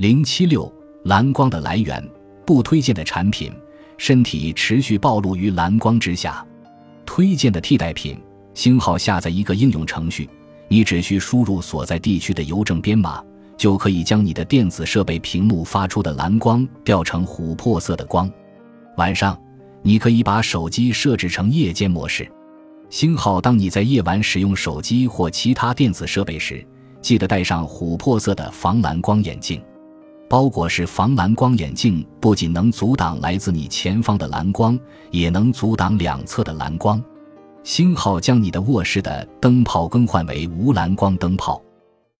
零七六蓝光的来源，不推荐的产品，身体持续暴露于蓝光之下。推荐的替代品，星号下载一个应用程序，你只需输入所在地区的邮政编码，就可以将你的电子设备屏幕发出的蓝光调成琥珀色的光。晚上，你可以把手机设置成夜间模式。星号，当你在夜晚使用手机或其他电子设备时，记得戴上琥珀色的防蓝光眼镜。包裹式防蓝光眼镜不仅能阻挡来自你前方的蓝光，也能阻挡两侧的蓝光。星号将你的卧室的灯泡更换为无蓝光灯泡。